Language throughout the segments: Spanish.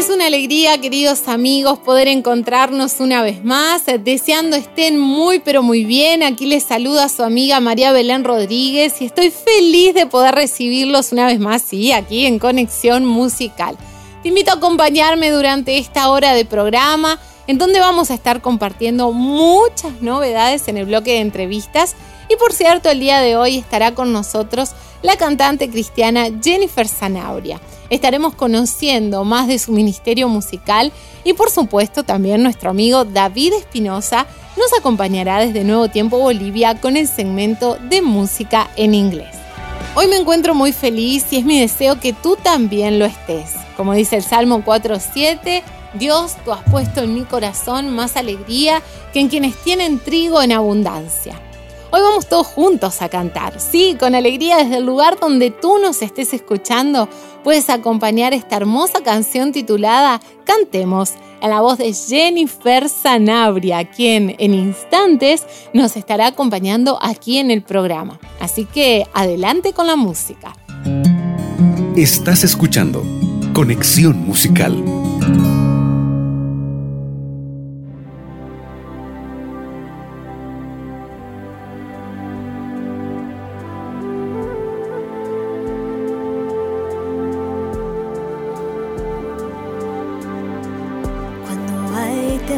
Es una alegría, queridos amigos, poder encontrarnos una vez más. Deseando estén muy, pero muy bien. Aquí les saluda su amiga María Belén Rodríguez y estoy feliz de poder recibirlos una vez más, sí, aquí en Conexión Musical. Te invito a acompañarme durante esta hora de programa, en donde vamos a estar compartiendo muchas novedades en el bloque de entrevistas. Y por cierto, el día de hoy estará con nosotros la cantante cristiana Jennifer Zanauria estaremos conociendo más de su ministerio musical y por supuesto también nuestro amigo David Espinosa nos acompañará desde Nuevo Tiempo Bolivia con el segmento de música en inglés. Hoy me encuentro muy feliz y es mi deseo que tú también lo estés. Como dice el Salmo 4.7, Dios, tú has puesto en mi corazón más alegría que en quienes tienen trigo en abundancia. Hoy vamos todos juntos a cantar. Sí, con alegría desde el lugar donde tú nos estés escuchando, puedes acompañar esta hermosa canción titulada Cantemos en la voz de Jennifer Sanabria, quien en instantes nos estará acompañando aquí en el programa. Así que adelante con la música. Estás escuchando Conexión Musical.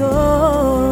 amor.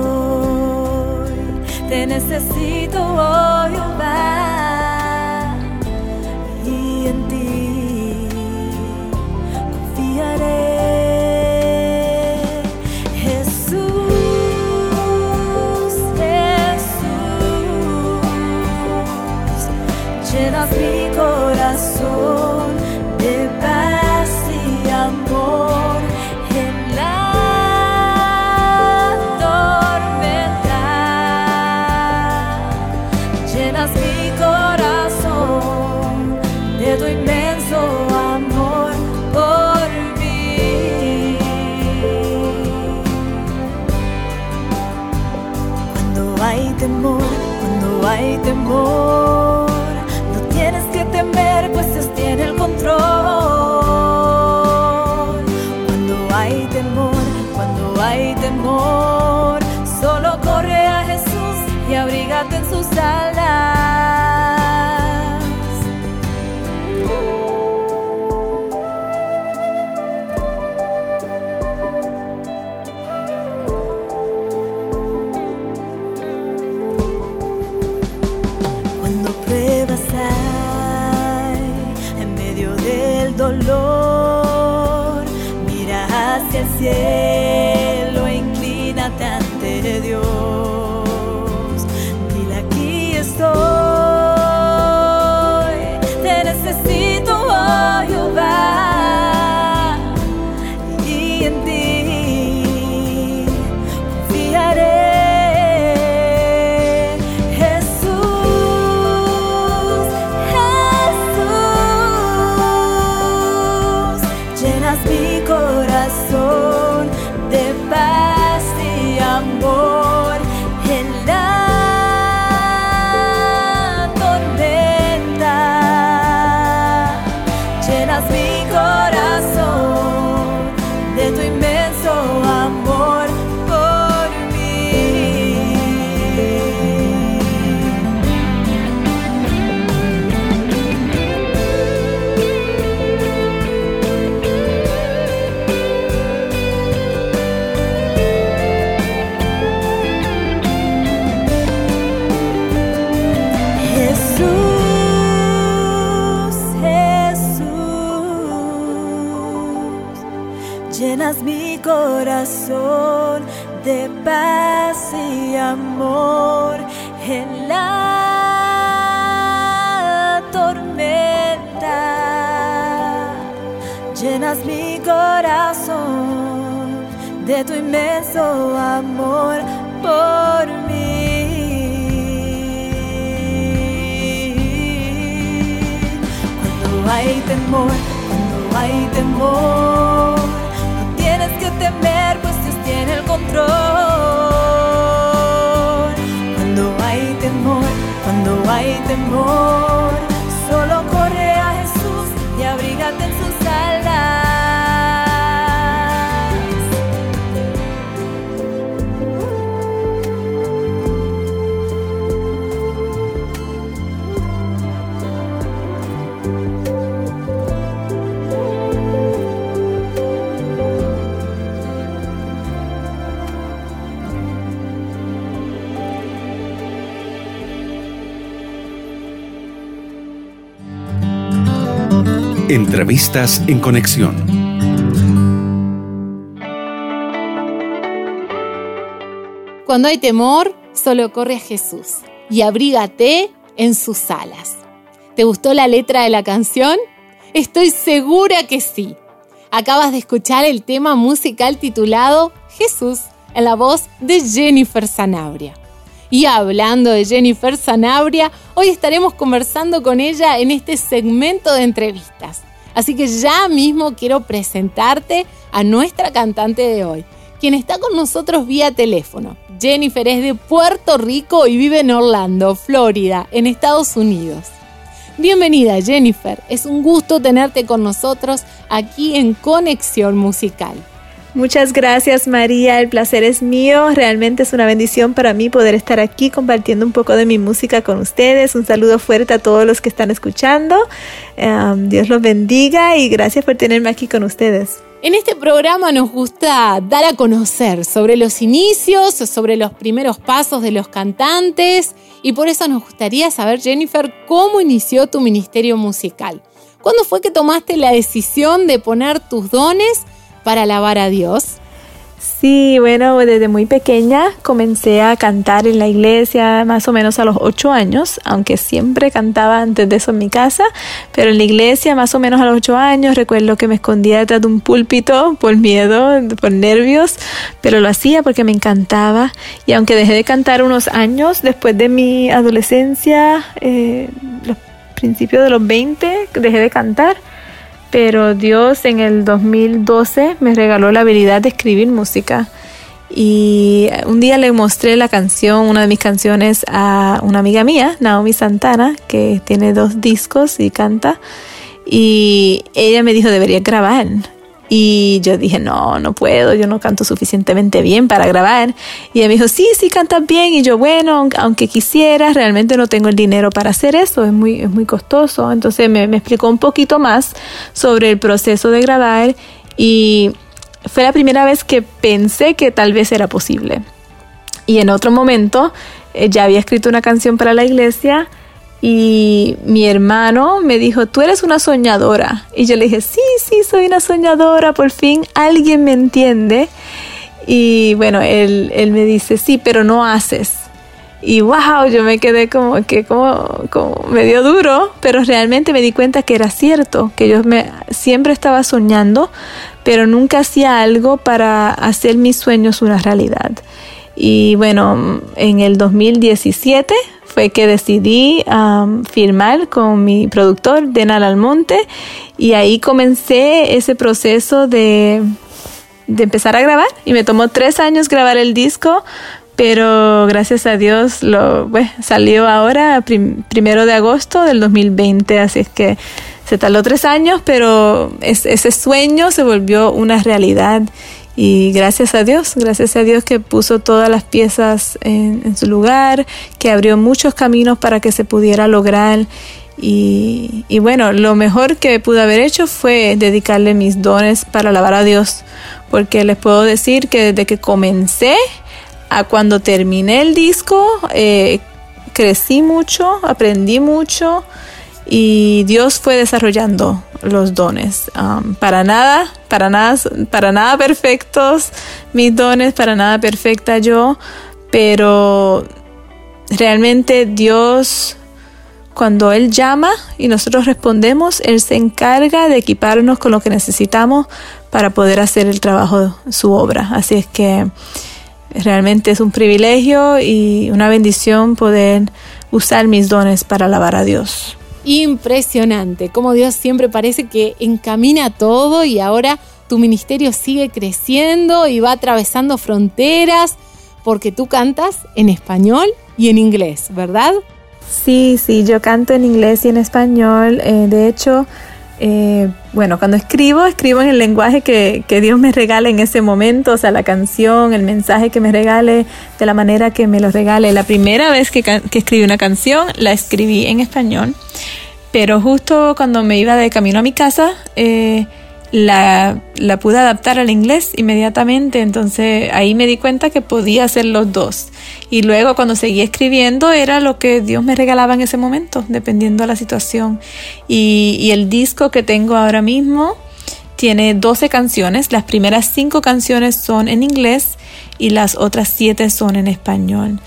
Hay temor, cuando hay temor, no tienes que temer, pues Dios tiene el control. Cuando hay temor, cuando hay temor, Entrevistas en conexión. Cuando hay temor, solo corre a Jesús y abrígate en sus alas. ¿Te gustó la letra de la canción? Estoy segura que sí. Acabas de escuchar el tema musical titulado Jesús en la voz de Jennifer Sanabria. Y hablando de Jennifer Sanabria, hoy estaremos conversando con ella en este segmento de entrevistas. Así que ya mismo quiero presentarte a nuestra cantante de hoy, quien está con nosotros vía teléfono. Jennifer es de Puerto Rico y vive en Orlando, Florida, en Estados Unidos. Bienvenida Jennifer, es un gusto tenerte con nosotros aquí en Conexión Musical. Muchas gracias María, el placer es mío, realmente es una bendición para mí poder estar aquí compartiendo un poco de mi música con ustedes. Un saludo fuerte a todos los que están escuchando. Um, Dios los bendiga y gracias por tenerme aquí con ustedes. En este programa nos gusta dar a conocer sobre los inicios, sobre los primeros pasos de los cantantes y por eso nos gustaría saber, Jennifer, cómo inició tu ministerio musical. ¿Cuándo fue que tomaste la decisión de poner tus dones para alabar a Dios? Sí, bueno, desde muy pequeña comencé a cantar en la iglesia más o menos a los ocho años, aunque siempre cantaba antes de eso en mi casa, pero en la iglesia más o menos a los ocho años. Recuerdo que me escondía detrás de un púlpito por miedo, por nervios, pero lo hacía porque me encantaba. Y aunque dejé de cantar unos años después de mi adolescencia, eh, los principios de los 20, dejé de cantar pero Dios en el 2012 me regaló la habilidad de escribir música. Y un día le mostré la canción, una de mis canciones, a una amiga mía, Naomi Santana, que tiene dos discos y canta. Y ella me dijo, deberías grabar. Y yo dije, no, no puedo, yo no canto suficientemente bien para grabar. Y ella me dijo, sí, sí cantas bien. Y yo, bueno, aunque quisiera, realmente no tengo el dinero para hacer eso, es muy, es muy costoso. Entonces me, me explicó un poquito más sobre el proceso de grabar y fue la primera vez que pensé que tal vez era posible. Y en otro momento eh, ya había escrito una canción para la iglesia y mi hermano me dijo, tú eres una soñadora. Y yo le dije, sí, sí, soy una soñadora, por fin alguien me entiende. Y bueno, él, él me dice, sí, pero no haces. Y wow, yo me quedé como que como, como medio duro, pero realmente me di cuenta que era cierto, que yo me, siempre estaba soñando, pero nunca hacía algo para hacer mis sueños una realidad. Y bueno, en el 2017 fue que decidí um, firmar con mi productor, Denal Almonte, y ahí comencé ese proceso de, de empezar a grabar. Y me tomó tres años grabar el disco, pero gracias a Dios lo salió ahora, primero de agosto del 2020, así es que se tardó tres años, pero ese sueño se volvió una realidad y gracias a Dios, gracias a Dios que puso todas las piezas en, su lugar, que abrió muchos caminos para que se pudiera lograr. Y, y, bueno, lo mejor que pude haber hecho fue dedicarle mis dones para alabar a Dios, porque les puedo decir que desde que comencé a cuando terminé el disco, eh, crecí mucho, aprendí mucho y Dios fue desarrollando los dones. Um, para nada, para nada, para nada perfectos mis dones, para nada perfecta yo, pero realmente Dios, cuando Él llama y nosotros respondemos, Él se encarga de equiparnos con lo que necesitamos para poder hacer el trabajo, su obra. Así es que realmente es un privilegio y una bendición poder usar mis dones para alabar a Dios. Impresionante, como Dios siempre parece que encamina todo y ahora tu ministerio sigue creciendo y va atravesando fronteras porque tú cantas en español y en inglés, ¿verdad? Sí, sí, yo canto en inglés y en español. Eh, de hecho, eh, bueno, cuando escribo, escribo en el lenguaje que, Dios me regale en ese momento, o sea, la canción, el mensaje que me regale, de la manera que me lo regale. La primera vez que, que escribí una canción, la escribí en español, pero justo cuando me iba de camino a mi casa, eh, la, la, pude adaptar al inglés inmediatamente, entonces ahí me di cuenta que podía hacer los dos. Y luego cuando seguí escribiendo era lo que Dios me regalaba en ese momento, dependiendo de la situación. Y, y el disco que tengo ahora mismo tiene 12 canciones, las primeras 5 canciones son en inglés y las otras 7 son en español.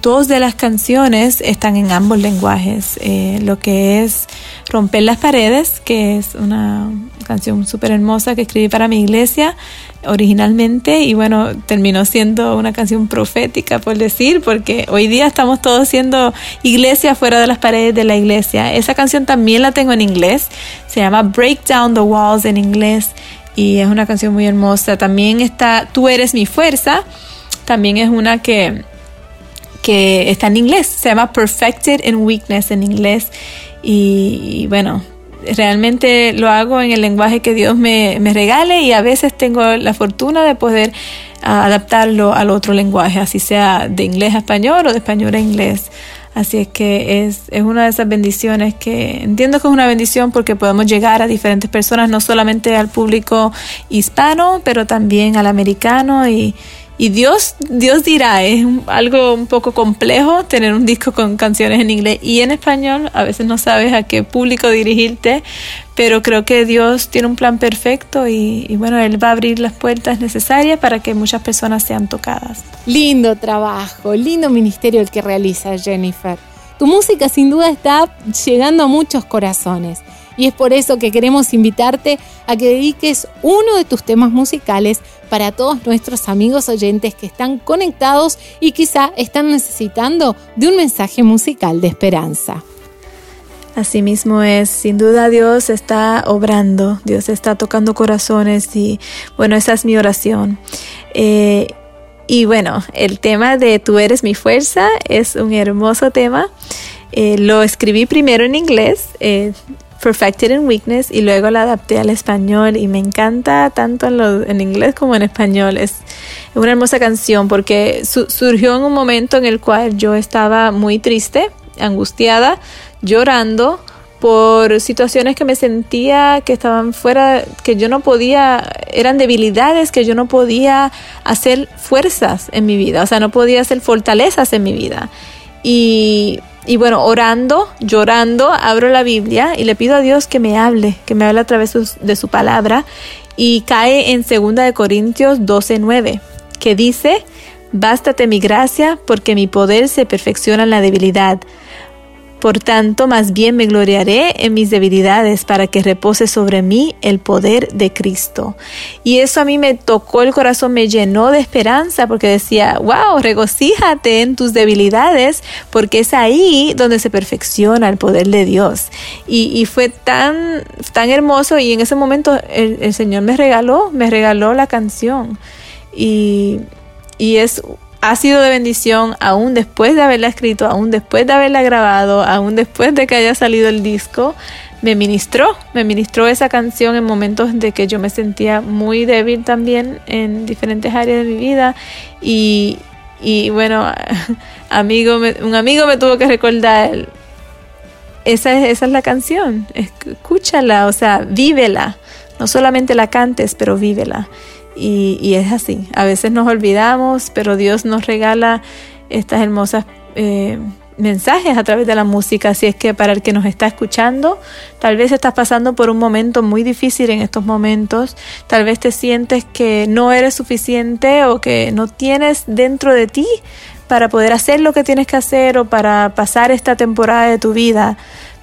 Dos de las canciones están en ambos lenguajes, eh, lo que es Romper las Paredes, que es una canción súper hermosa que escribí para mi iglesia originalmente y bueno, terminó siendo una canción profética, por decir, porque hoy día estamos todos siendo iglesia fuera de las paredes de la iglesia. Esa canción también la tengo en inglés, se llama Break Down the Walls en inglés y es una canción muy hermosa. También está Tú eres mi fuerza, también es una que que está en inglés, se llama Perfected in Weakness en inglés y, bueno, realmente lo hago en el lenguaje que Dios me, regale y a veces tengo la fortuna de poder ah, adaptarlo al otro lenguaje, así sea de inglés a español o de español a inglés. Así es que es, es una de esas bendiciones que entiendo que es una bendición porque podemos llegar a diferentes personas, no solamente al público hispano, pero también al americano y, y Dios, Dios dirá, es algo un poco complejo tener un disco con canciones en inglés y en español. A veces no sabes a qué público dirigirte, pero creo que Dios tiene un plan perfecto y, bueno, Él va a abrir las puertas necesarias para que muchas personas sean tocadas. Lindo trabajo, lindo ministerio el que realiza Jennifer. Tu música sin duda está llegando a muchos corazones y es por eso que queremos invitarte a que dediques uno de tus temas musicales para todos nuestros amigos oyentes que están conectados y quizá están necesitando de un mensaje musical de esperanza. Asimismo es, sin duda Dios está obrando, Dios está tocando corazones y bueno, esa es mi oración. Eh, y bueno, el tema de Tú eres mi fuerza es un hermoso tema. Eh, lo escribí primero en inglés, eh, Perfected in Weakness y luego la adapté al español y me encanta tanto en, inglés como en español. Es una hermosa canción porque surgió en un momento en el cual yo estaba muy triste, angustiada, llorando por situaciones que me sentía que estaban fuera, que yo no podía, eran debilidades que yo no podía hacer fuerzas en mi vida, o sea, no podía hacer fortalezas en mi vida. Y y bueno, orando, llorando, abro la Biblia y le pido a Dios que me hable, que me hable a través de su palabra. Y cae en 2 de Corintios 12:9, que dice, Bástate mi gracia, porque mi poder se perfecciona en la debilidad. Por tanto, más bien me gloriaré en mis debilidades para que repose sobre mí el poder de Cristo. Y eso a mí me tocó el corazón, me llenó de esperanza porque decía, wow, regocíjate en tus debilidades porque es ahí donde se perfecciona el poder de Dios. Y, fue tan, tan hermoso y en ese momento el, Señor me regaló, me regaló la canción. Y, y es ha sido de bendición aún después de haberla escrito, aún después de haberla grabado, aún después de que haya salido el disco. Me ministró, me ministró esa canción en momentos de que yo me sentía muy débil también en diferentes áreas de mi vida. Y, y bueno, amigo, un amigo me tuvo que recordar, esa es, esa es la canción, escúchala, o sea, vívela. No solamente la cantes, pero vívela. Y, es así. A veces nos olvidamos, pero Dios nos regala estas hermosas eh, mensajes a través de la música. Así es que para el que nos está escuchando, tal vez estás pasando por un momento muy difícil en estos momentos, tal vez te sientes que no eres suficiente o que no tienes dentro de ti para poder hacer lo que tienes que hacer o para pasar esta temporada de tu vida.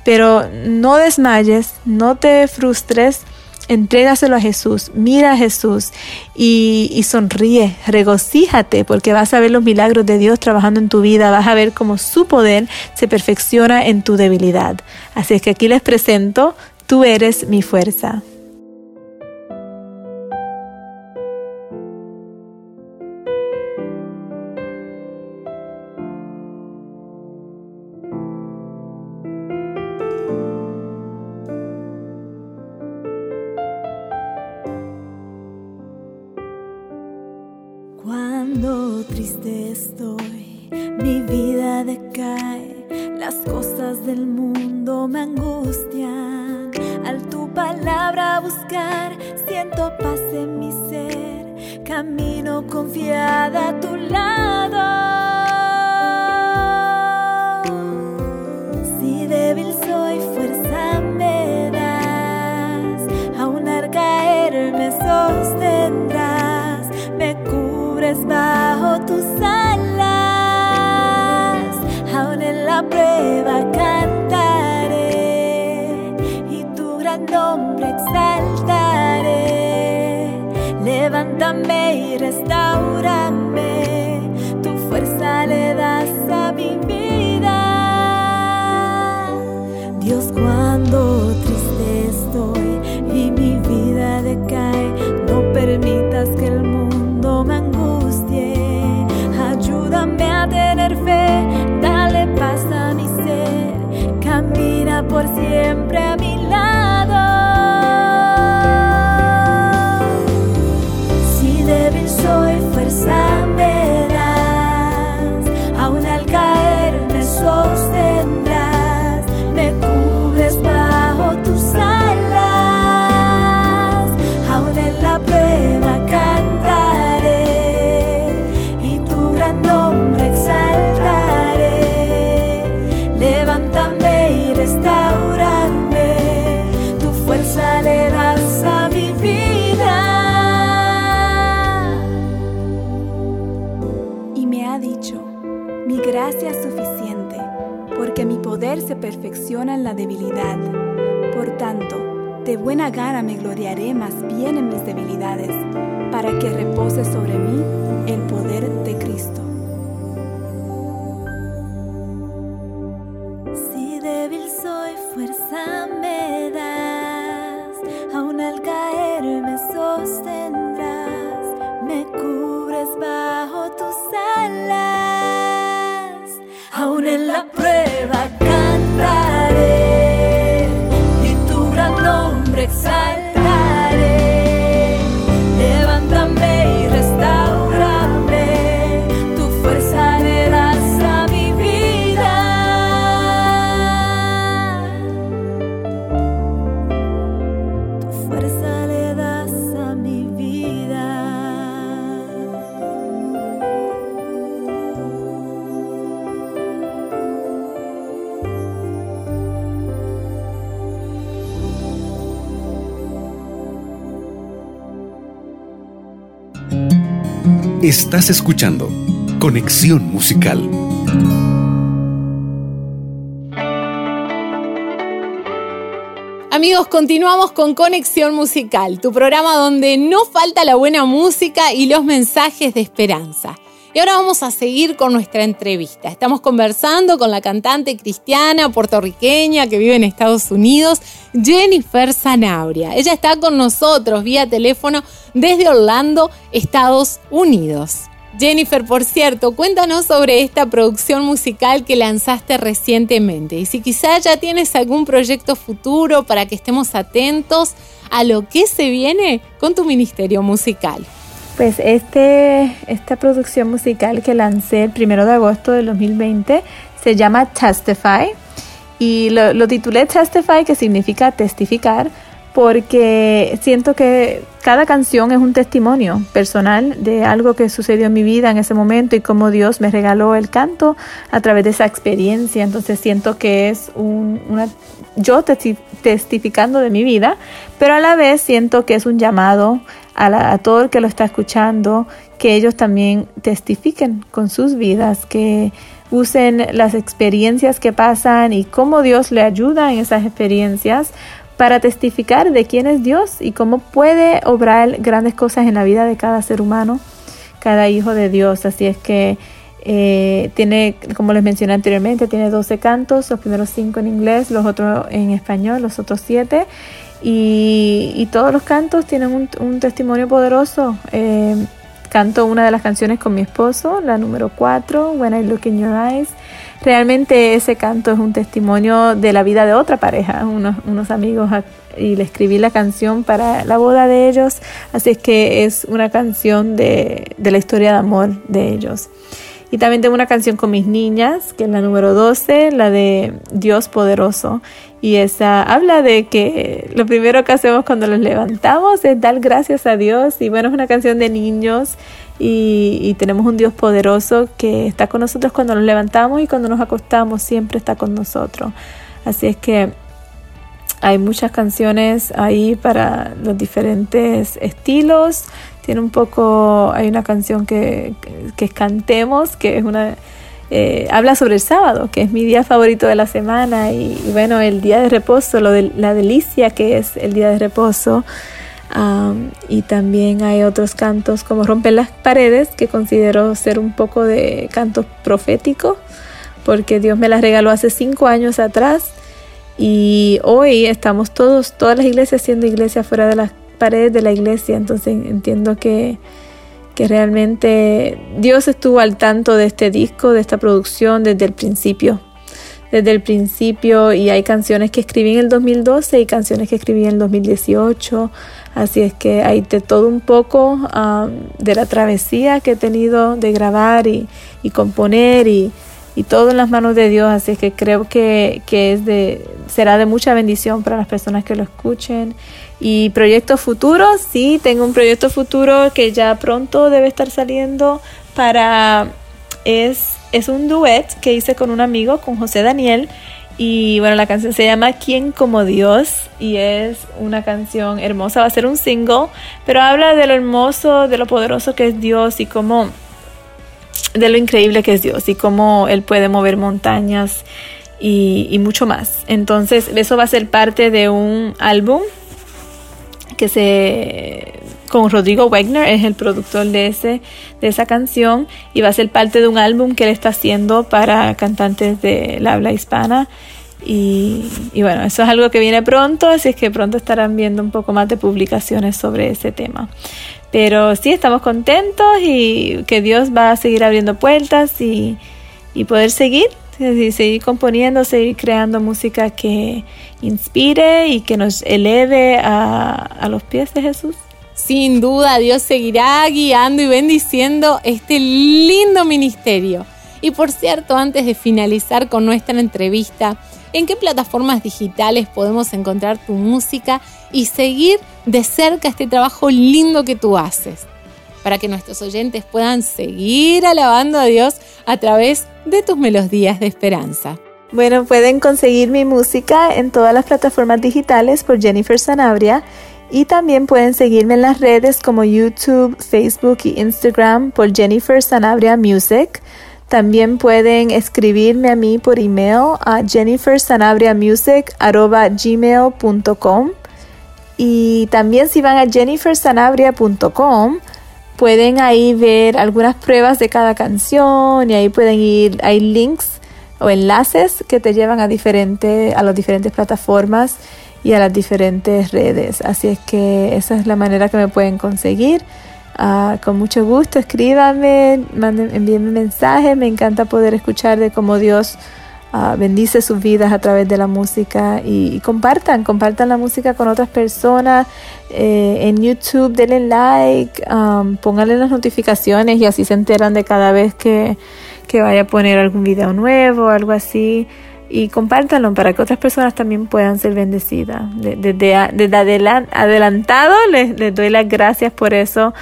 Pero no desmayes, no te frustres, entrégaselo a Jesús, mira a Jesús y, sonríe, regocíjate porque vas a ver los milagros de Dios trabajando en tu vida, vas a ver cómo su poder se perfecciona en tu debilidad. Así es que aquí les presento, tú eres mi fuerza. Se perfecciona en la debilidad. Por tanto, de buena gana me gloriaré más bien en mis debilidades, para que repose sobre mí el poder Estás escuchando Conexión Musical. Amigos, continuamos con Conexión Musical, tu programa donde no falta la buena música y los mensajes de esperanza. Y ahora vamos a seguir con nuestra entrevista. Estamos conversando con la cantante cristiana puertorriqueña que vive en Estados Unidos, Jennifer Zanabria. Ella está con nosotros vía teléfono desde Orlando, Estados Unidos. Jennifer, por cierto, cuéntanos sobre esta producción musical que lanzaste recientemente y si quizá ya tienes algún proyecto futuro para que estemos atentos a lo que se viene con tu ministerio musical. Pues este, esta producción musical que lancé el primero de agosto del 2020 se llama Testify y lo, lo titulé Testify, que significa testificar, porque siento que cada canción es un testimonio personal de algo que sucedió en mi vida en ese momento y cómo Dios me regaló el canto a través de esa experiencia. Entonces siento que es un, una, yo testificando de mi vida, pero a la vez siento que es un llamado a, a todo el que lo está escuchando, que ellos también testifiquen con sus vidas, que usen las experiencias que pasan y cómo Dios le ayuda en esas experiencias para testificar de quién es Dios y cómo puede obrar grandes cosas en la vida de cada ser humano, cada hijo de Dios. Así es que eh, tiene, como les mencioné anteriormente, tiene 12 cantos, los primeros 5 en inglés, los otros en español, los otros 7. Y, todos los cantos tienen un, testimonio poderoso. Eh, canto una de las canciones con mi esposo, la número 4, When I Look in Your Eyes. Realmente ese canto es un testimonio de la vida de otra pareja, unos, unos amigos, y le escribí la canción para la boda de ellos, así es que es una canción de, de la historia de amor de ellos. Y también tengo una canción con mis niñas, que es la número 12, la de Dios Poderoso. Y esa habla de que lo primero que hacemos cuando nos levantamos es dar gracias a Dios. Y bueno, es una canción de niños y, tenemos un Dios poderoso que está con nosotros cuando nos levantamos y cuando nos acostamos, siempre está con nosotros. Así es que hay muchas canciones ahí para los diferentes estilos. Tiene un poco, hay una canción que, que, Cantemos, que es una, eh, habla sobre el sábado, que es mi día favorito de la semana, y, bueno, el día de reposo, lo de la delicia que es el día de reposo y también hay otros cantos como Romper las paredes, que considero ser un poco de canto profético, porque Dios me las regaló hace cinco años atrás y hoy estamos todos, todas las iglesias siendo iglesias fuera de las paredes de la iglesia, entonces entiendo que, que realmente Dios estuvo al tanto de este disco, de esta producción desde el principio desde el principio y hay canciones que escribí en el 2012 y canciones que escribí en el 2018. Así es que hay de todo un poco um, de la travesía que he tenido de grabar y, componer y, todo en las manos de Dios. Así que creo que, es de, será de mucha bendición para las personas que lo escuchen. Y proyectos futuros, sí, tengo un proyecto futuro que ya pronto debe estar saliendo para... Es es un duet que hice con un amigo, con José Daniel. Y bueno, la canción se llama ¿Quién como Dios? Y es una canción hermosa, va a ser un single, pero habla de lo hermoso, de lo poderoso que es Dios y cómo, de lo increíble que es Dios y cómo Él puede mover montañas y, y mucho más. Entonces, eso va a ser parte de un álbum que se con Rodrigo Wagner, es el productor de, ese, de esa canción y va a ser parte de un álbum que él está haciendo para cantantes de la habla hispana. Y, bueno, eso es algo que viene pronto, así es que pronto estarán viendo un poco más de publicaciones sobre ese tema. Pero sí, estamos contentos y que Dios va a seguir abriendo puertas y, y poder seguir, seguir componiendo, seguir creando música que inspire y que nos eleve a, a los pies de Jesús. Sin duda Dios seguirá guiando y bendiciendo este lindo ministerio. Y por cierto, antes de finalizar con nuestra entrevista, ¿en qué plataformas digitales podemos encontrar tu música y seguir de cerca este trabajo lindo que tú haces? Para que nuestros oyentes puedan seguir alabando a Dios a través de tus melodías de esperanza. Bueno, pueden conseguir mi música en todas las plataformas digitales por Jennifer Sanabria y también pueden seguirme en las redes como YouTube, Facebook y Instagram por Jennifer Sanabria Music. También pueden escribirme a mí por email a jennifersanabriamusic.gmail.com Y también si van a jennifersanabria.com pueden ahí ver algunas pruebas de cada canción y ahí pueden ir, hay links o enlaces que te llevan a, a las diferentes plataformas y a las diferentes redes. Así es que esa es la manera que me pueden conseguir. Ah, con mucho gusto, escríbanme, manden, envíenme mensajes. Me encanta poder escuchar de cómo Dios ah, bendice sus vidas a través de la música y, compartan, compartan la música con otras personas. Eh, en YouTube denle like, um, pónganle las notificaciones y así se enteran de cada vez que, que vaya a poner algún video nuevo o algo así. Y compártanlo para que otras personas también puedan ser bendecidas. Desde, adelantado les, doy las gracias por eso,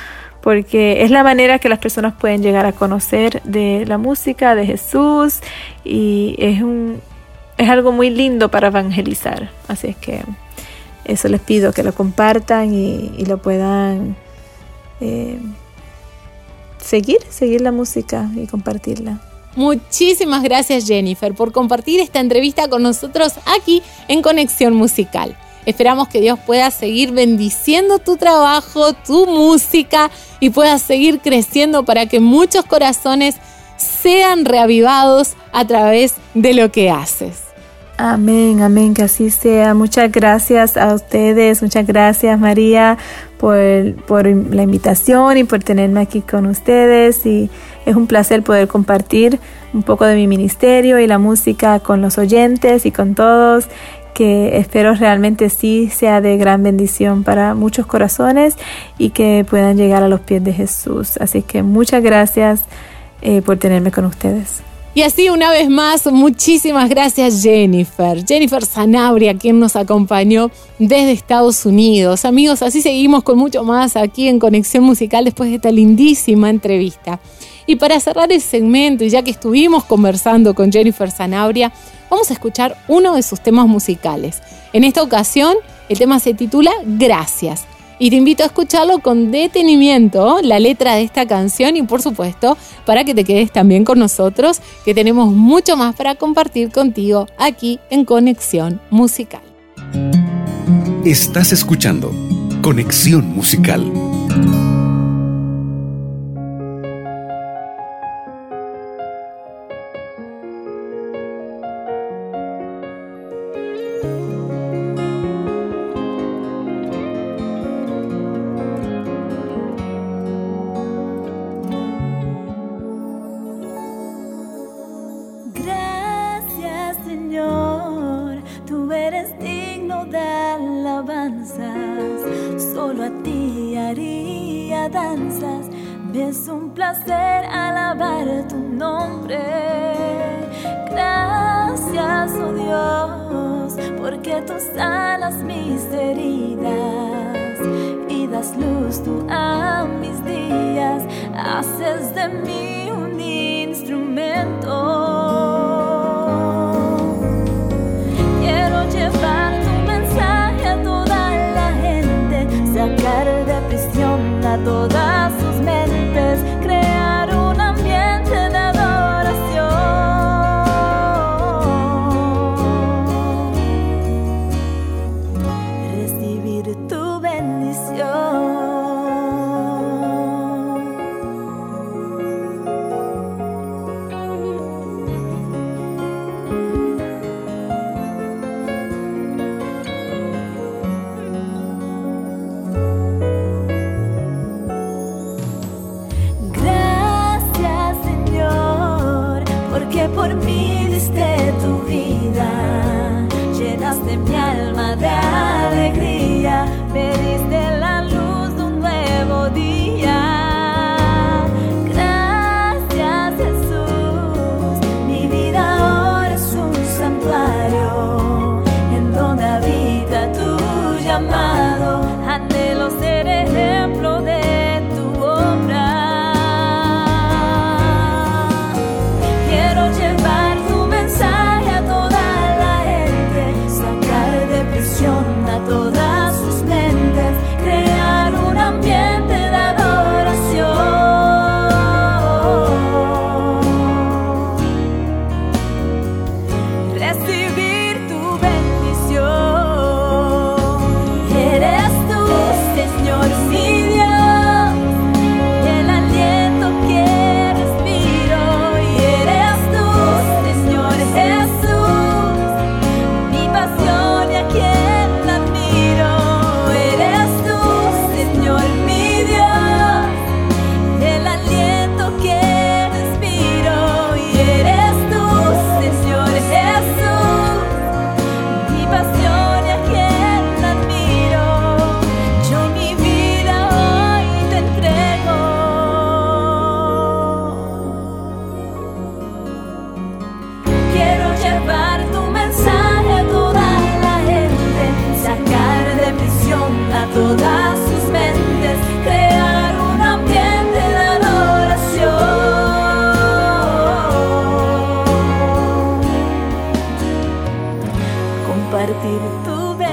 porque es la manera que las personas pueden llegar a conocer de la música de Jesús y es un es algo muy lindo para evangelizar. Así es que eso les pido que lo compartan y, lo puedan eh, seguir, seguir la música y compartirla. Muchísimas gracias Jennifer por compartir esta entrevista con nosotros aquí en Conexión Musical. Esperamos que Dios pueda seguir bendiciendo tu trabajo, tu música y puedas seguir creciendo para que muchos corazones sean reavivados a través de lo que haces. Amén, amén, que así sea. Muchas gracias a ustedes, muchas gracias María por, por, la invitación y por tenerme aquí con ustedes. Y es un placer poder compartir un poco de mi ministerio y la música con los oyentes y con todos, que espero realmente sí sea de gran bendición para muchos corazones y que puedan llegar a los pies de Jesús. Así que muchas gracias eh, por tenerme con ustedes. Y así una vez más, muchísimas gracias Jennifer. Jennifer Sanabria, quien nos acompañó desde Estados Unidos. Amigos, así seguimos con mucho más aquí en Conexión Musical después de esta lindísima entrevista. Y para cerrar el segmento, y ya que estuvimos conversando con Jennifer Sanabria, vamos a escuchar uno de sus temas musicales. En esta ocasión, el tema se titula Gracias y te invito a escucharlo con detenimiento, la letra de esta canción y por supuesto para que te quedes también con nosotros, que tenemos mucho más para compartir contigo aquí en Conexión Musical. Estás escuchando Conexión Musical. to be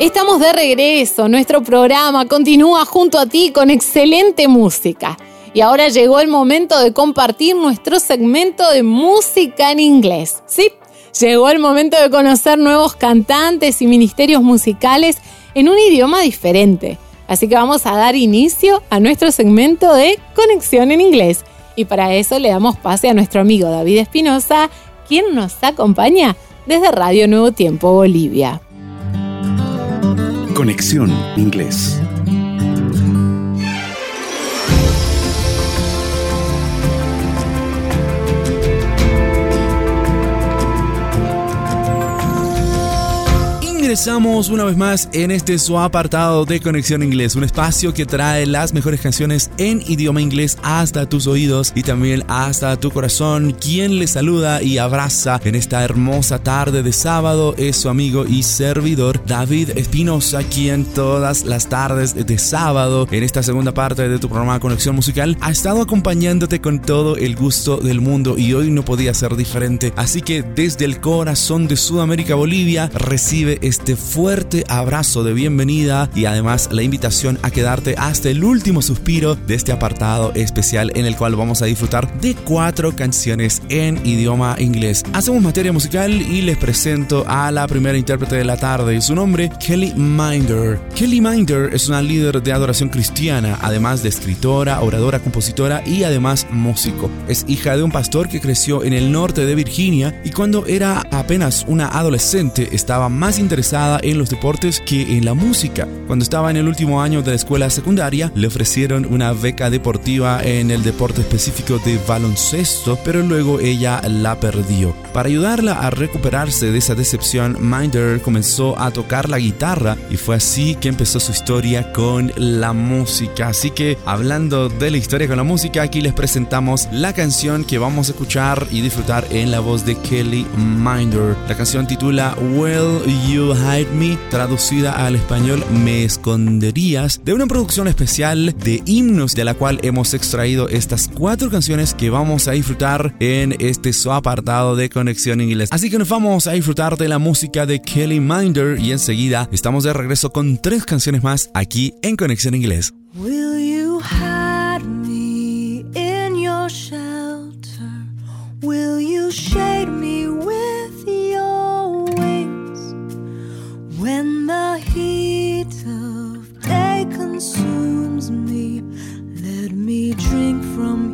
Estamos de regreso, nuestro programa continúa junto a ti con excelente música. Y ahora llegó el momento de compartir nuestro segmento de música en inglés. Sí, llegó el momento de conocer nuevos cantantes y ministerios musicales en un idioma diferente. Así que vamos a dar inicio a nuestro segmento de Conexión en Inglés. Y para eso le damos pase a nuestro amigo David Espinosa, quien nos acompaña desde Radio Nuevo Tiempo Bolivia. Conexión Inglés. Ingresamos una vez más en este su apartado de Conexión Inglés, un espacio que trae las mejores canciones en idioma inglés hasta tus oídos y también hasta tu corazón. Quien le saluda y abraza en esta hermosa tarde de sábado es su amigo y servidor David Espinosa, quien todas las tardes de sábado en esta segunda parte de tu programa Conexión Musical ha estado acompañándote con todo el gusto del mundo y hoy no podía ser diferente. Así que desde el corazón de Sudamérica, Bolivia, recibe este fuerte abrazo de bienvenida y además la invitación a quedarte hasta el último suspiro de este apartado especial en el cual vamos a disfrutar de cuatro canciones en idioma inglés. Hacemos materia musical y les presento a la primera intérprete de la tarde. Su nombre, Kelly Minder. Kelly Minder es una líder de adoración cristiana, además de escritora, oradora, compositora y además músico. Es hija de un pastor que creció en el norte de Virginia y cuando era apenas una adolescente estaba más interesada en los deportes que en la música. Cuando estaba en el último año de la escuela secundaria, le ofrecieron una beca deportiva en el deporte específico de baloncesto, pero luego ella la perdió. Para ayudarla a recuperarse de esa decepción, Minder comenzó a tocar la guitarra y fue así que empezó su historia con la música. Así que hablando de la historia con la música, aquí les presentamos la canción que vamos a escuchar y disfrutar en la voz de Kelly Minder. La canción titula Will You Hide Me, traducida al español Me Esconderías, de una producción especial de himnos de la cual hemos extraído estas cuatro canciones que vamos a disfrutar en este su apartado de Conexión Inglés. Así que nos vamos a disfrutar de la música de Kelly Minder y enseguida estamos de regreso con tres canciones más aquí en Conexión Inglés. Will you me in your shelter? Will you me me, let me drink from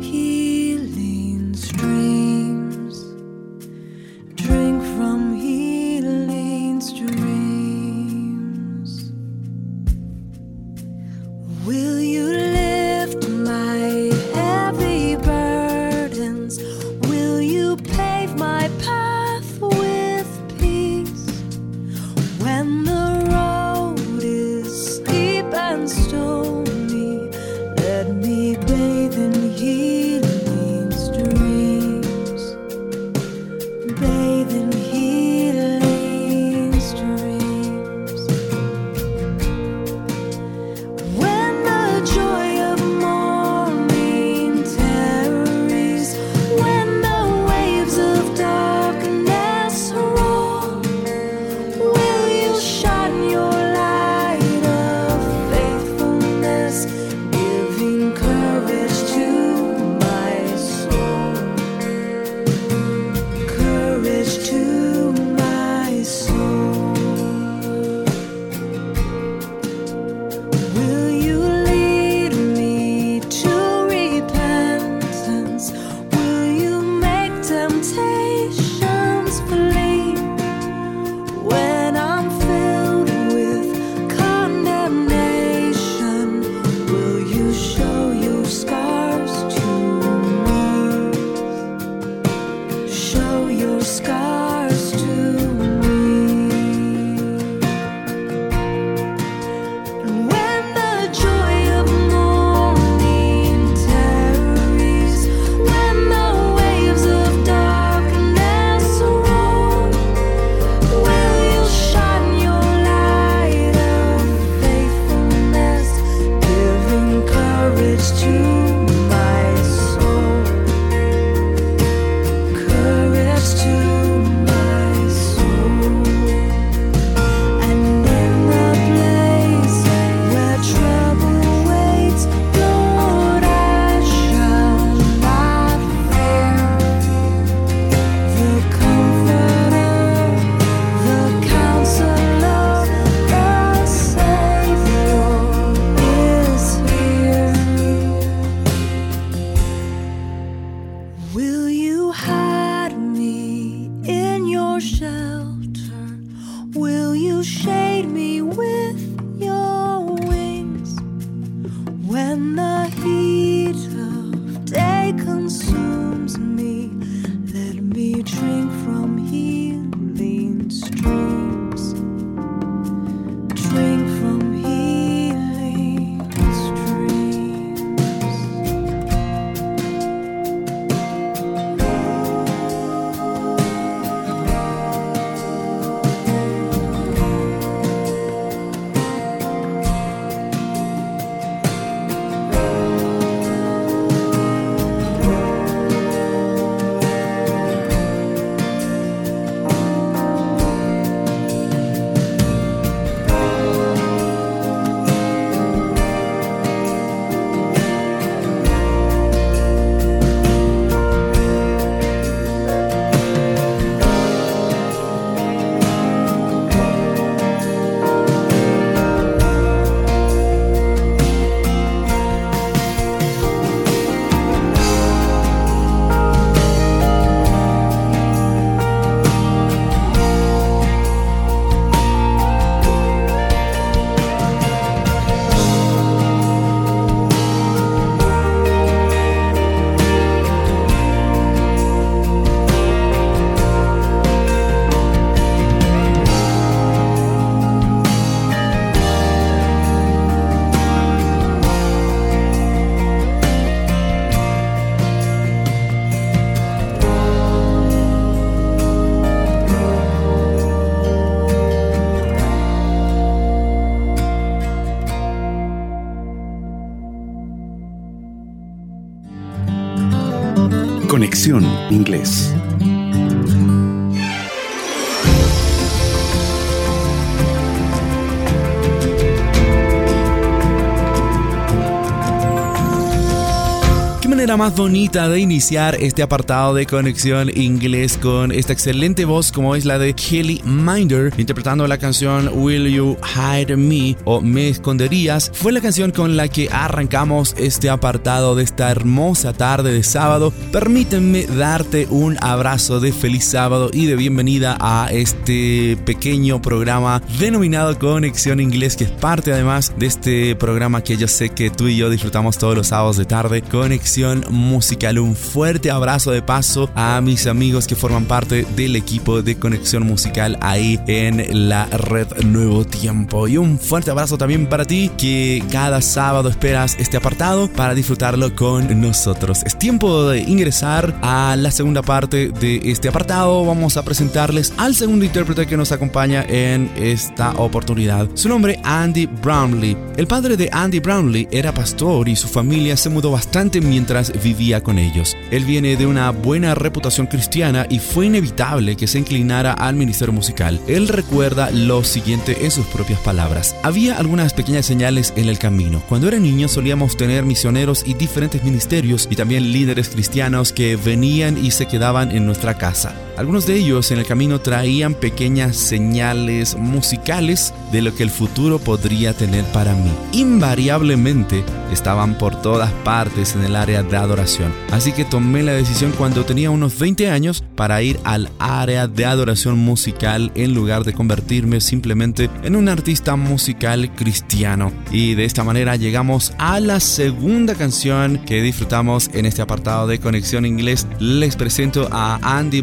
más bonita de iniciar este apartado de conexión inglés con esta excelente voz como es la de Kelly Minder interpretando la canción Will You Hide Me o Me Esconderías. Fue la canción con la que arrancamos este apartado de esta hermosa tarde de sábado. Permítanme darte un abrazo de feliz sábado y de bienvenida a este pequeño programa denominado Conexión Inglés que es parte además de este programa que yo sé que tú y yo disfrutamos todos los sábados de tarde Conexión musical. Un fuerte abrazo de paso a mis amigos que forman parte del equipo de conexión musical ahí en la red Nuevo Tiempo. Y un fuerte abrazo también para ti que cada sábado esperas este apartado para disfrutarlo con nosotros. Es tiempo de ingresar a la segunda parte de este apartado. Vamos a presentarles al segundo intérprete que nos acompaña en esta oportunidad. Su nombre Andy Brownlee. El padre de Andy Brownlee era pastor y su familia se mudó bastante mientras vivía con ellos. Él viene de una buena reputación cristiana y fue inevitable que se inclinara al ministerio musical. Él recuerda lo siguiente en sus propias palabras. Había algunas pequeñas señales en el camino. Cuando era niño solíamos tener misioneros y diferentes ministerios y también líderes cristianos que venían y se quedaban en nuestra casa. Algunos de ellos en el camino traían pequeñas señales musicales de lo que el futuro podría tener para mí. Invariablemente estaban por todas partes en el área de adoración. Así que tomé la decisión cuando tenía unos 20 años para ir al área de adoración musical en lugar de convertirme simplemente en un artista musical cristiano. Y de esta manera llegamos a la segunda canción que disfrutamos en este apartado de Conexión Inglés. Les presento a Andy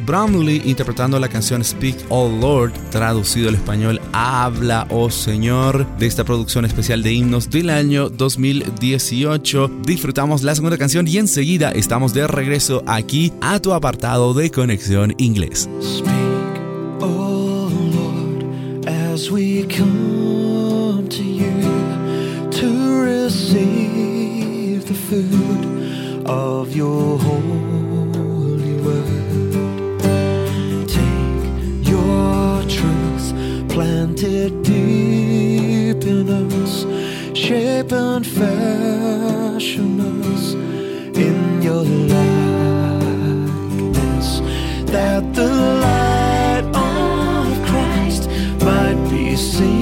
Interpretando la canción Speak Oh Lord, traducido al español Habla oh Señor, de esta producción especial de himnos del año 2018. Disfrutamos la segunda canción y enseguida estamos de regreso aquí a tu apartado de Conexión Inglés. Speak, oh Lord, as we come to you to receive the food of your holy planted deep in us, shape and fashion us in your likeness, that the light of Christ might be seen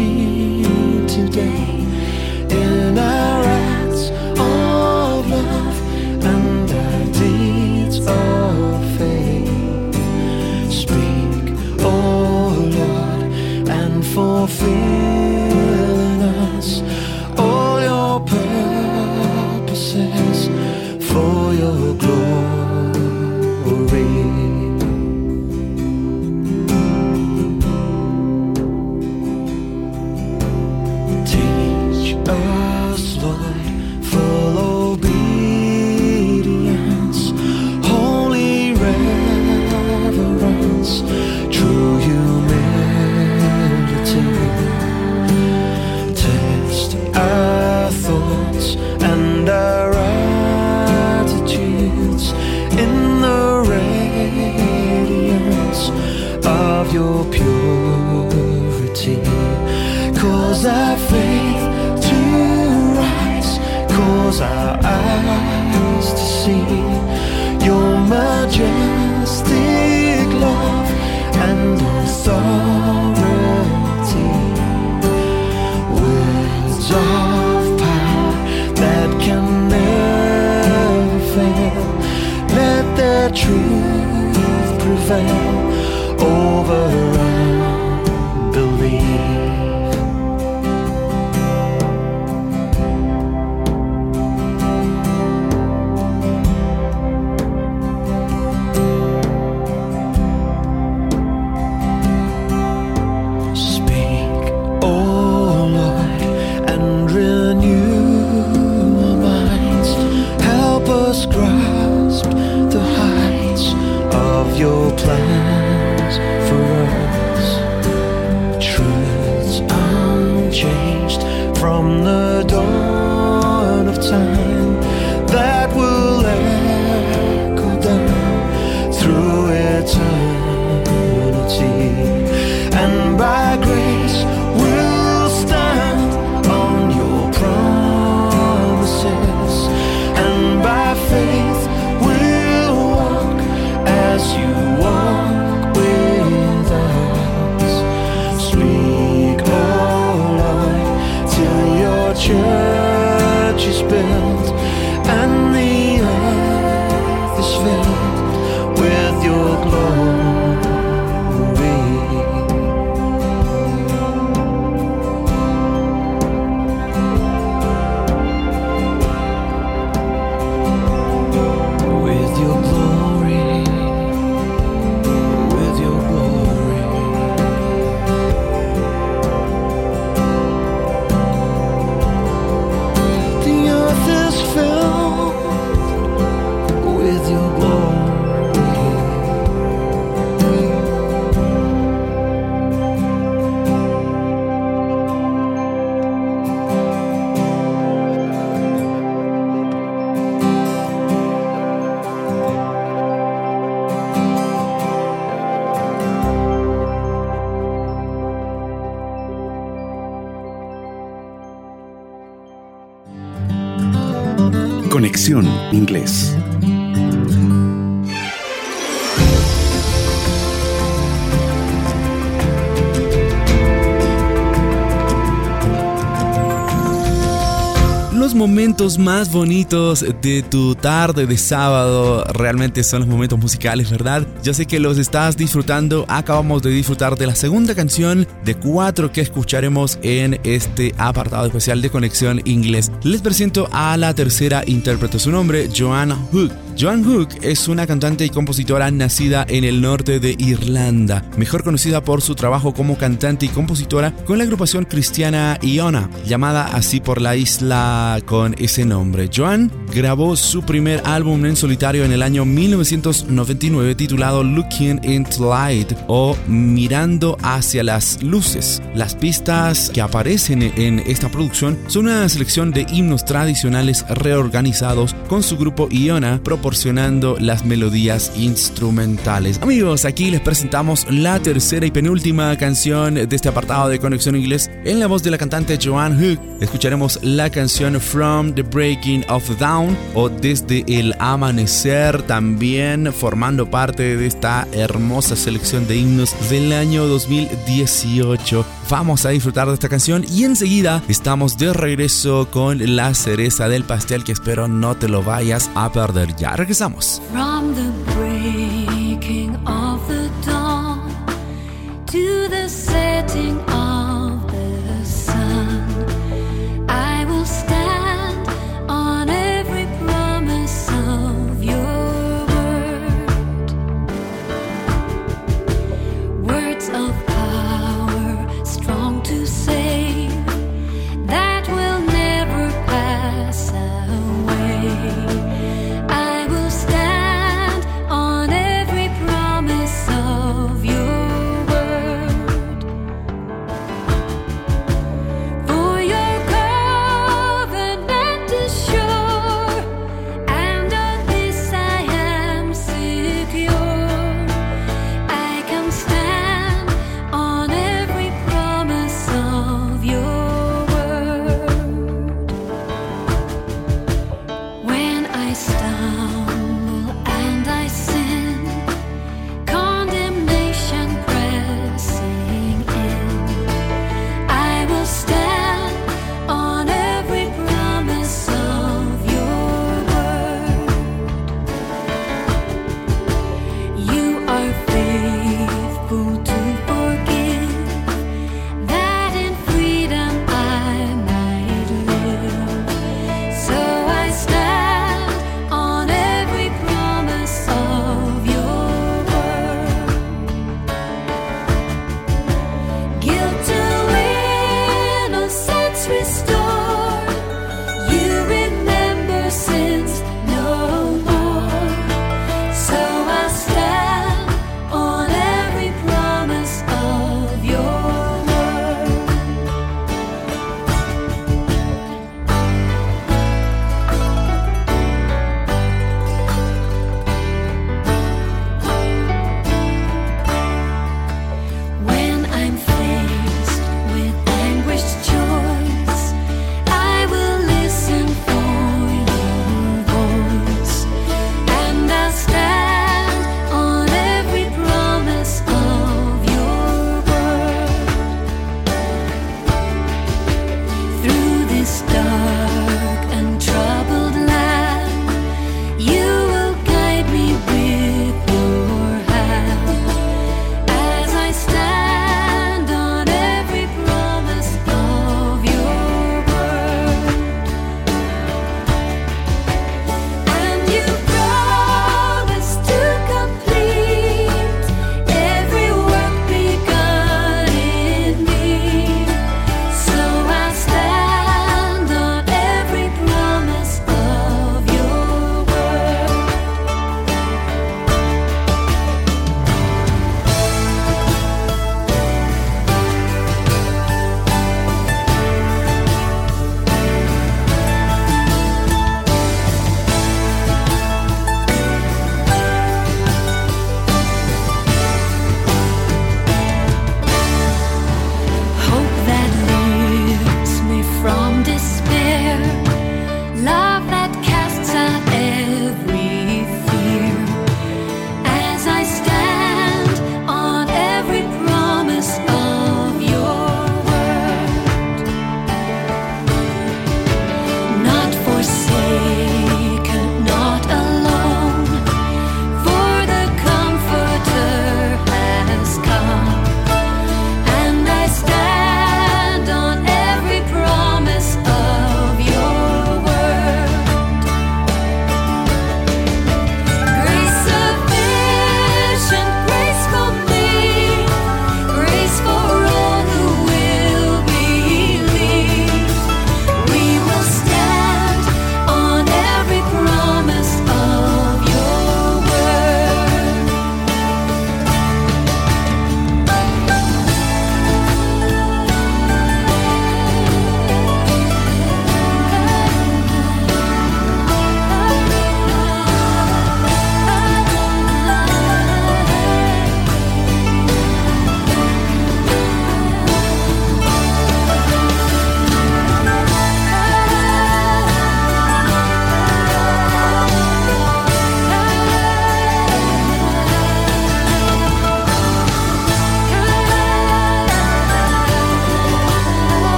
momentos más bonitos de tu tarde de sábado realmente son los momentos musicales, ¿verdad? Yo sé que los estás disfrutando. Acabamos de disfrutar de la segunda canción de cuatro que escucharemos en este apartado especial de Conexión Inglés. Les presento a la tercera intérprete. Su nombre, Joanna Hook. Joan Hook es una cantante y compositora nacida en el norte de Irlanda, mejor conocida por su trabajo como cantante y compositora con la agrupación cristiana Iona, llamada así por la isla con ese nombre. Joan grabó su primer álbum en solitario en el año 1999 titulado Looking into Light o Mirando hacia las luces. Las pistas que aparecen en esta producción son una selección de himnos tradicionales reorganizados con su grupo Iona proporcionando las melodías instrumentales. Amigos, aquí les presentamos la tercera y penúltima canción de este apartado de Conexión Inglés en la voz de la cantante Joanne Hook. Escucharemos la canción From the Breaking of Dawn o Desde el Amanecer, también formando parte de esta hermosa selección de himnos del año 2018. Vamos a disfrutar de esta canción y enseguida estamos de regreso con la cereza del pastel que espero no te lo vayas a perder. Ya regresamos.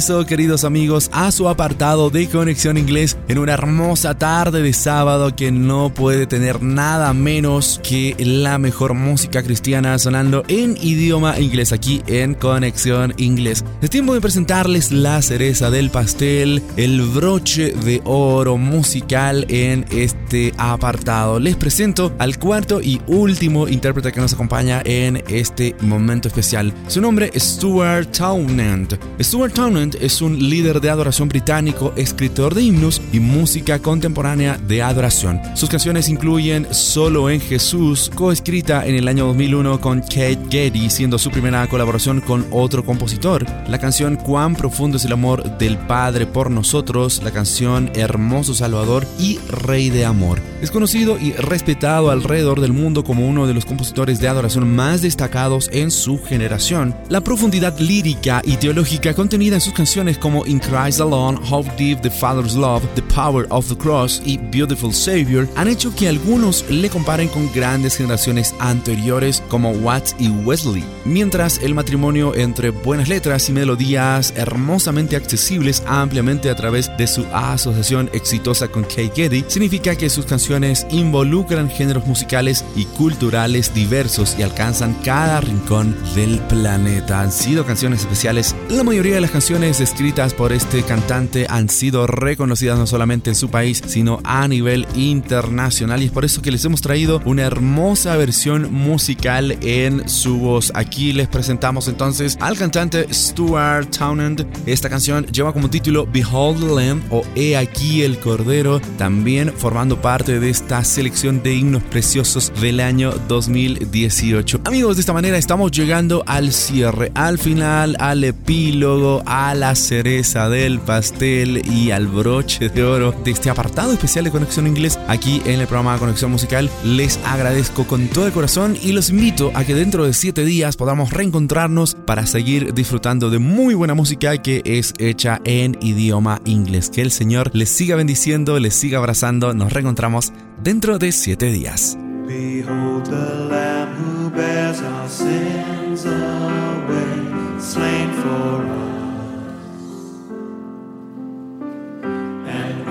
Regreso, queridos amigos, a su apartado de Conexión Inglés en una hermosa tarde de sábado que no puede tener nada menos que la mejor música cristiana sonando en idioma inglés aquí en Conexión Inglés. Es tiempo de presentarles la cereza del pastel, el broche de oro musical en este apartado. Les presento al cuarto y último intérprete que nos acompaña en este momento especial. Su nombre es Stuart Townend. Stuart Townend es un líder de adoración británico, escritor de himnos y música contemporánea de adoración. Sus canciones incluyen Solo en Jesús, coescrita en el año 2001 con Kate Getty, siendo su primera colaboración con otro compositor. La canción Cuán profundo es el amor del Padre por nosotros, la canción Hermoso Salvador y Rey de Amor. Es conocido y respetado alrededor del mundo como uno de los compositores de adoración más destacados en su generación. La profundidad lírica y teológica contenida en sus canciones como In Christ Alone, How Deep the Father's Love, The Power of the Cross y Beautiful Savior han hecho que algunos le comparen con grandes generaciones anteriores como Watts y Wesley, mientras el matrimonio entre buenas letras y melodías hermosamente accesibles ampliamente a través de su asociación exitosa con Kay Getty significa que sus canciones involucran géneros musicales y culturales diversos y alcanzan cada rincón del planeta. Han sido canciones especiales. La mayoría de las canciones escritas por este cantante han sido reconocidas no solamente en su país, sino a nivel internacional y es por eso que les hemos traído una hermosa versión musical en su voz. Aquí les presentamos entonces al cantante Stuart Townend. Esta canción lleva como título Behold the Lamb o He aquí el Cordero, también formando parte de esta selección de himnos preciosos del año 2018. Amigos, de esta manera estamos llegando al cierre, al final, al epílogo, a la cereza del pastel y al broche de oro de este apartado especial de Conexión Inglés aquí en el programa Conexión Musical. Les agradezco con todo el corazón y los invito a que dentro de 7 días podamos reencontrarnos para seguir disfrutando de muy buena música que es hecha en idioma inglés. Que el Señor les siga bendiciendo, les siga abrazando. Nos reencontramos dentro de 7 días. Behold the Lamb who bears our sins away, slain for us.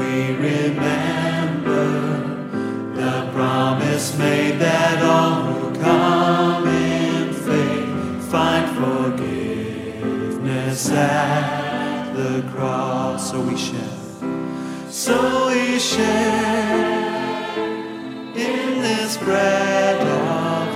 We remember the promise made that all who come in faith find forgiveness at the cross. So we share, so we share in this bread of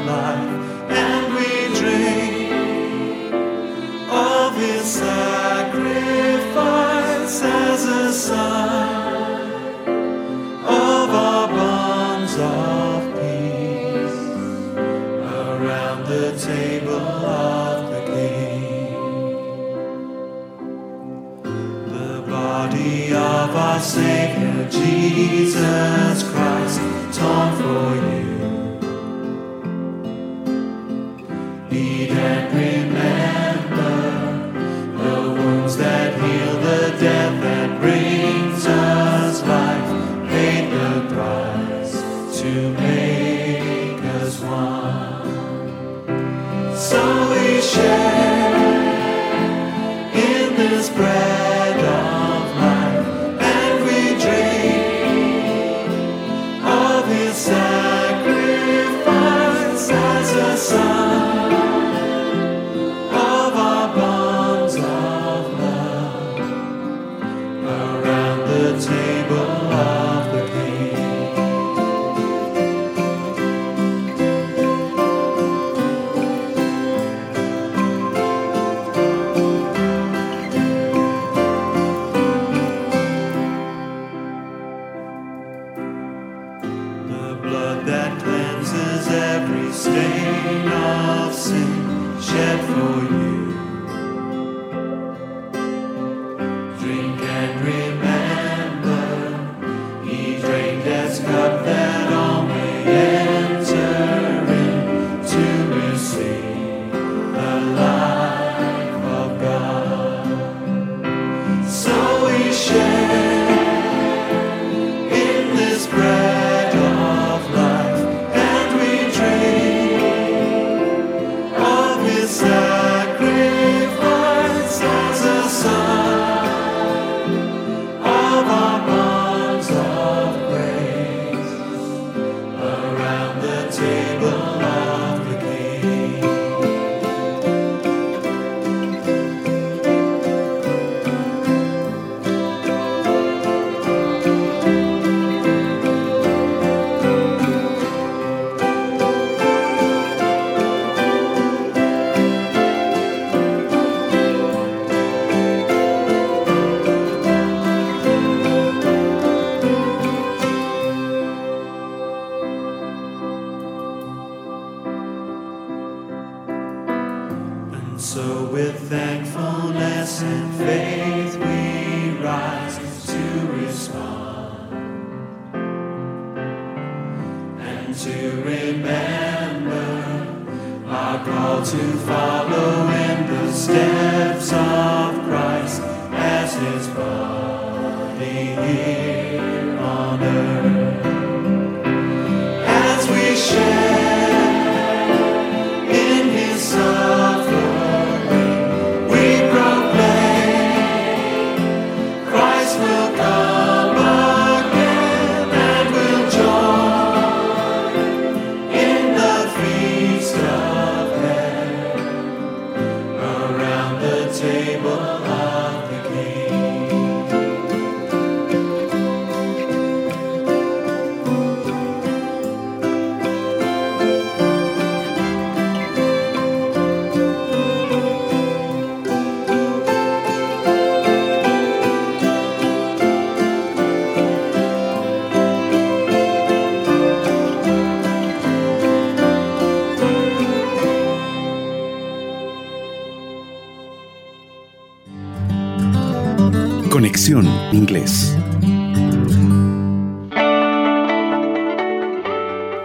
Inglés.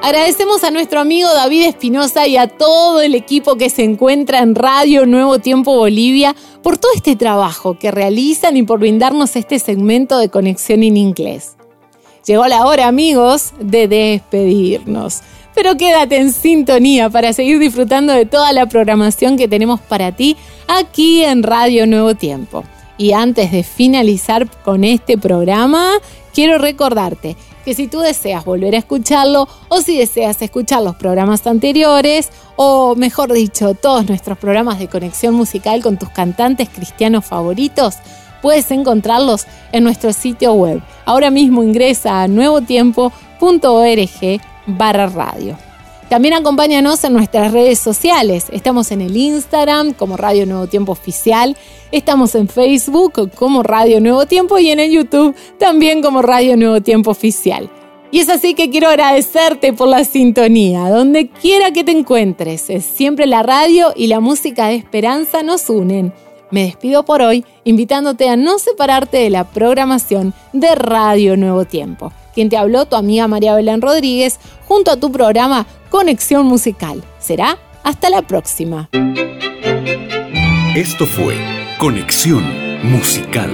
Agradecemos a nuestro amigo David Espinosa y a todo el equipo que se encuentra en Radio Nuevo Tiempo Bolivia por todo este trabajo que realizan y por brindarnos este segmento de conexión en inglés. Llegó la hora, amigos, de despedirnos. Pero quédate en sintonía para seguir disfrutando de toda la programación que tenemos para ti aquí en Radio Nuevo Tiempo. Y antes de finalizar con este programa, quiero recordarte que si tú deseas volver a escucharlo o si deseas escuchar los programas anteriores o mejor dicho todos nuestros programas de conexión musical con tus cantantes cristianos favoritos, puedes encontrarlos en nuestro sitio web. Ahora mismo ingresa a nuevotiempo.org barra radio. También acompáñanos en nuestras redes sociales. Estamos en el Instagram como Radio Nuevo Tiempo Oficial. Estamos en Facebook como Radio Nuevo Tiempo y en el YouTube también como Radio Nuevo Tiempo Oficial. Y es así que quiero agradecerte por la sintonía, donde quiera que te encuentres. Es siempre la radio y la música de esperanza nos unen. Me despido por hoy invitándote a no separarte de la programación de Radio Nuevo Tiempo. Quien te habló, tu amiga María Belén Rodríguez, junto a tu programa Conexión Musical. Será hasta la próxima. Esto fue Conexión Musical.